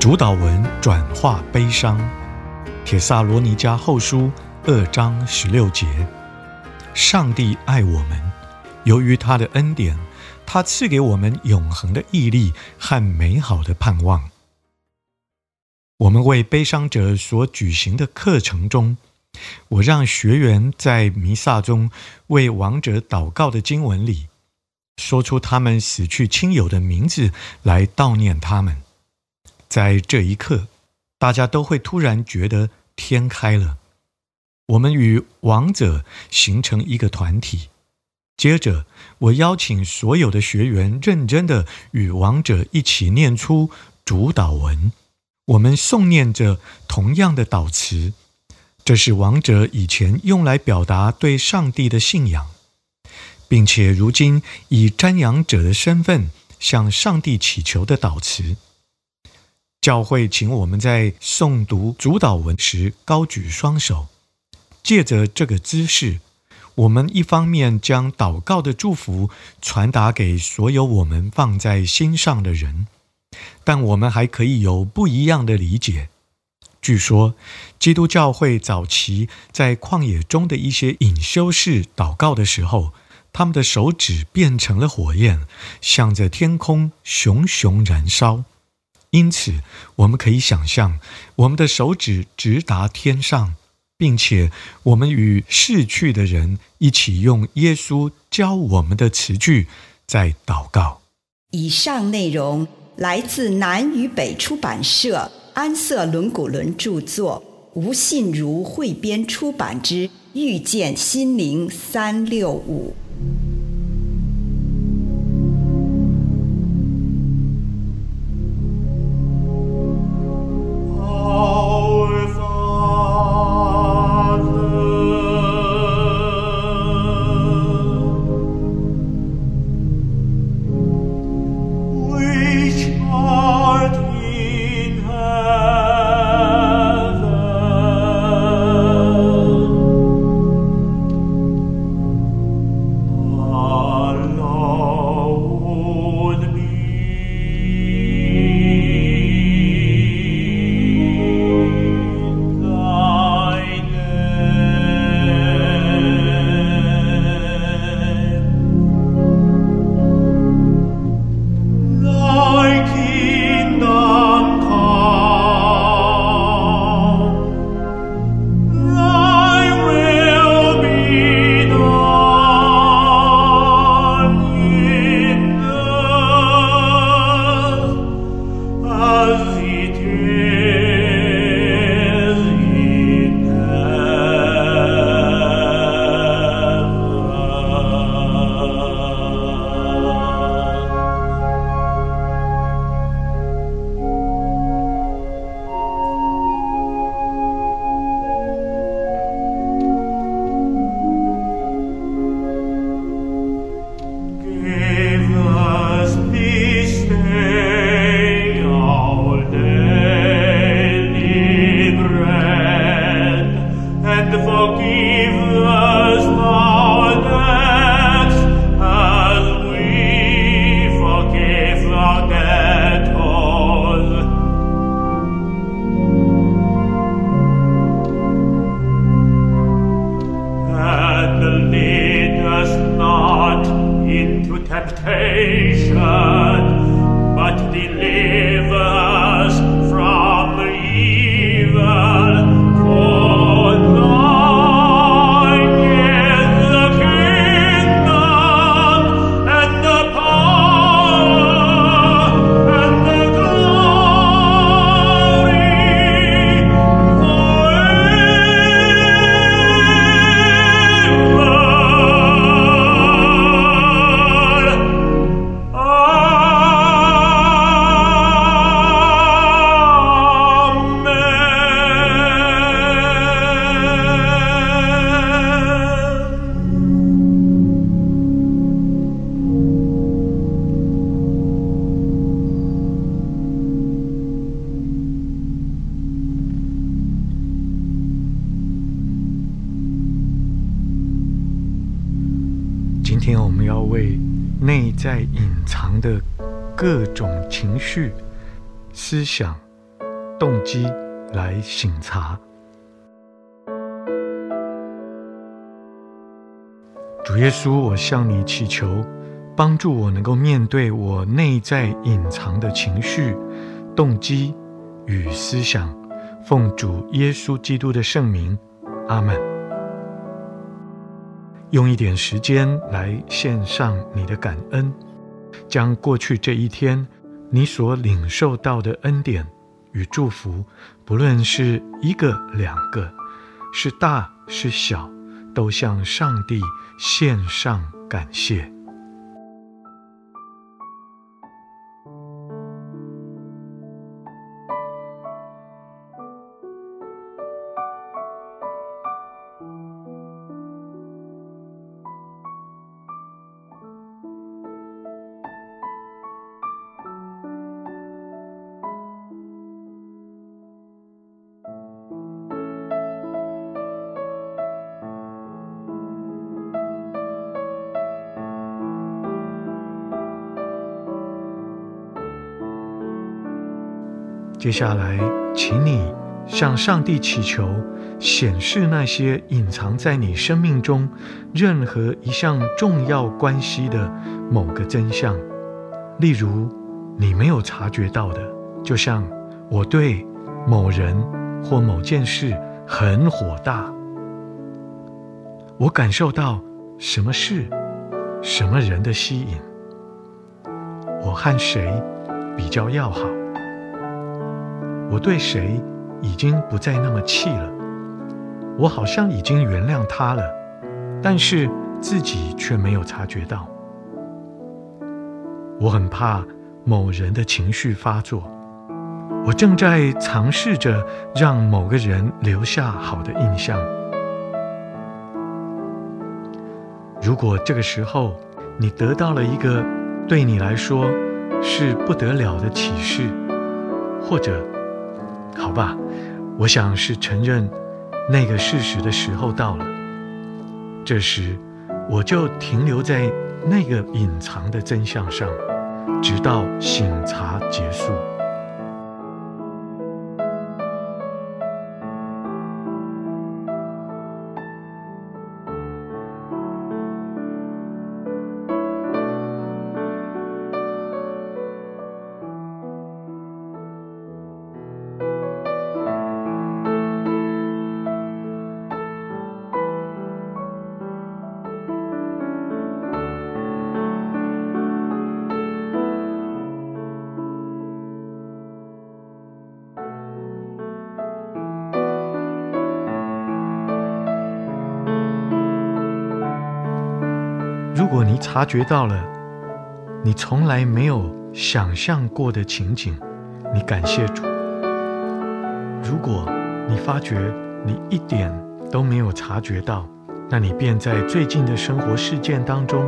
主导文转化悲伤，《帖撒罗尼迦后书》二章十六节：上帝爱我们，由于他的恩典，他赐给我们永恒的毅力和美好的盼望。我们为悲伤者所举行的课程中，我让学员在弥撒中为亡者祷告的经文里，说出他们死去亲友的名字来悼念他们。在这一刻，大家都会突然觉得天开了。我们与王者形成一个团体。接着，我邀请所有的学员认真的与王者一起念出主导文。我们诵念着同样的祷词，这是王者以前用来表达对上帝的信仰，并且如今以瞻仰者的身份向上帝祈求的祷词。教会请我们在诵读主祷文时高举双手，借着这个姿势，我们一方面将祷告的祝福传达给所有我们放在心上的人，但我们还可以有不一样的理解。据说，基督教会早期在旷野中的一些隐修士祷告的时候，他们的手指变成了火焰，向着天空熊熊燃烧。因此，我们可以想象，我们的手指直达天上，并且我们与逝去的人一起用耶稣教我们的词句在祷告。以上内容来自南与北出版社安瑟伦古伦著作，吴信如汇编出版之《遇见心灵三六五》。在隐藏的各种情绪、思想、动机来省察。主耶稣，我向你祈求，帮助我能够面对我内在隐藏的情绪、动机与思想。奉主耶稣基督的圣名，阿门。用一点时间来献上你的感恩，将过去这一天你所领受到的恩典与祝福，不论是一个两个，是大是小，都向上帝献上感谢。接下来，请你向上帝祈求，显示那些隐藏在你生命中任何一项重要关系的某个真相。例如，你没有察觉到的，就像我对某人或某件事很火大，我感受到什么事、什么人的吸引，我和谁比较要好。我对谁已经不再那么气了，我好像已经原谅他了，但是自己却没有察觉到。我很怕某人的情绪发作，我正在尝试着让某个人留下好的印象。如果这个时候你得到了一个对你来说是不得了的启示，或者，好吧，我想是承认那个事实的时候到了。这时，我就停留在那个隐藏的真相上，直到醒察结束。察觉到了你从来没有想象过的情景，你感谢主；如果你发觉你一点都没有察觉到，那你便在最近的生活事件当中、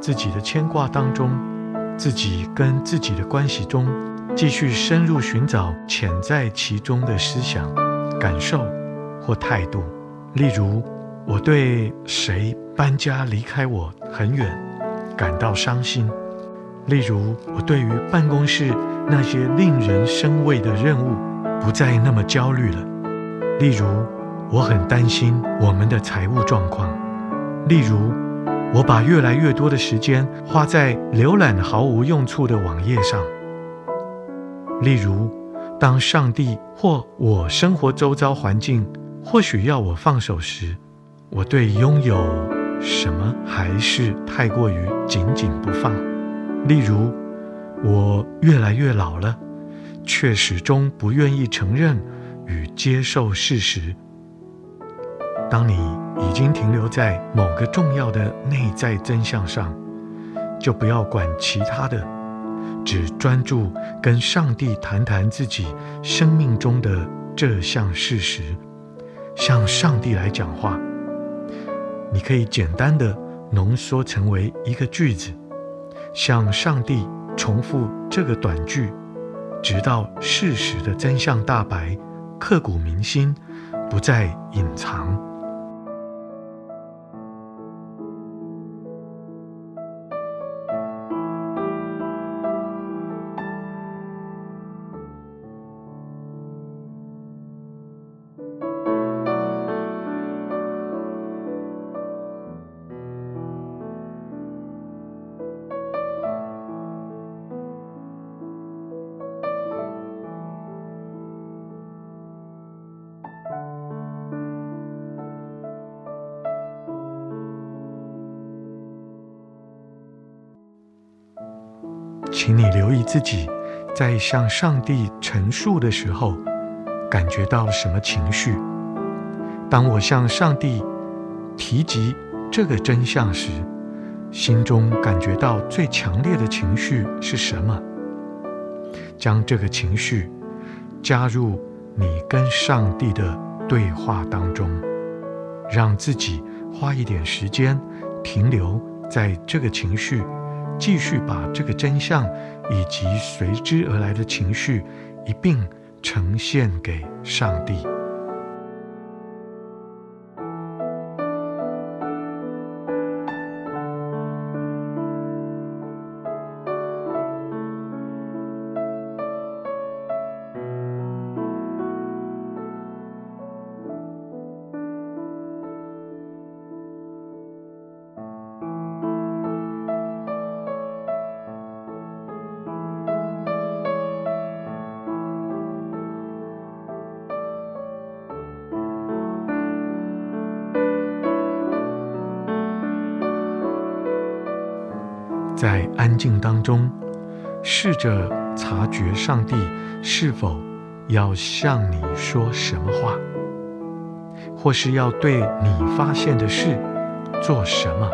自己的牵挂当中、自己跟自己的关系中，继续深入寻找潜在其中的思想、感受或态度，例如，我对谁搬家离开我很远感到伤心，例如我对于办公室那些令人生畏的任务不再那么焦虑了，例如我很担心我们的财务状况，例如我把越来越多的时间花在浏览毫无用处的网页上。例如，当上帝或我生活周遭环境或许要我放手时，我对拥有什么还是太过于紧紧不放。例如，我越来越老了，却始终不愿意承认与接受事实。当你已经停留在某个重要的内在真相上，就不要管其他的，只专注跟上帝谈谈自己生命中的这项事实，向上帝来讲话。你可以简单的浓缩成为一个句子，向上帝重复这个短句，直到事实的真相大白，刻骨铭心，不再隐藏。请你留意自己在向上帝陈述的时候，感觉到什么情绪？当我向上帝提及这个真相时，心中感觉到最强烈的情绪是什么？将这个情绪加入你跟上帝的对话当中，让自己花一点时间停留在这个情绪。继续把这个真相以及随之而来的情绪一并呈现给上帝。在安静当中，试着察觉上帝是否要向你说什么话，或是要对你发现的事做什么。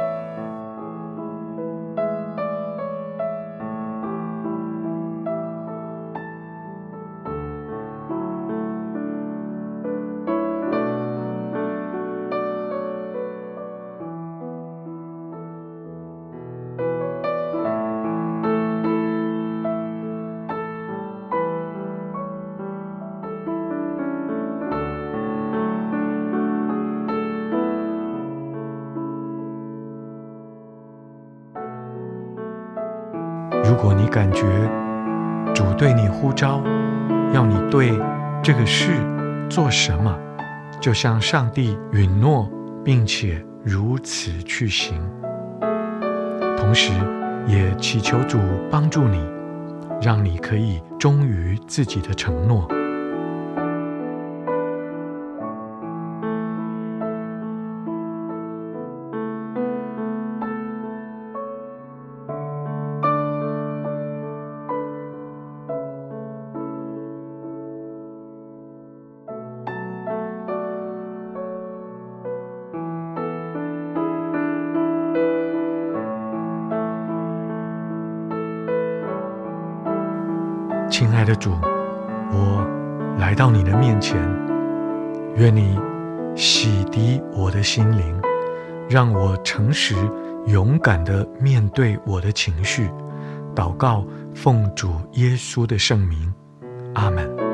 如果你感觉主对你呼召，要你对这个事做什么，就向上帝允诺，并且如此去行。同时，也祈求主帮助你，让你可以忠于自己的承诺。亲爱的主，我来到你的面前，愿你洗涤我的心灵，让我诚实勇敢地面对我的情绪。祷告，奉主耶稣的圣名，阿门。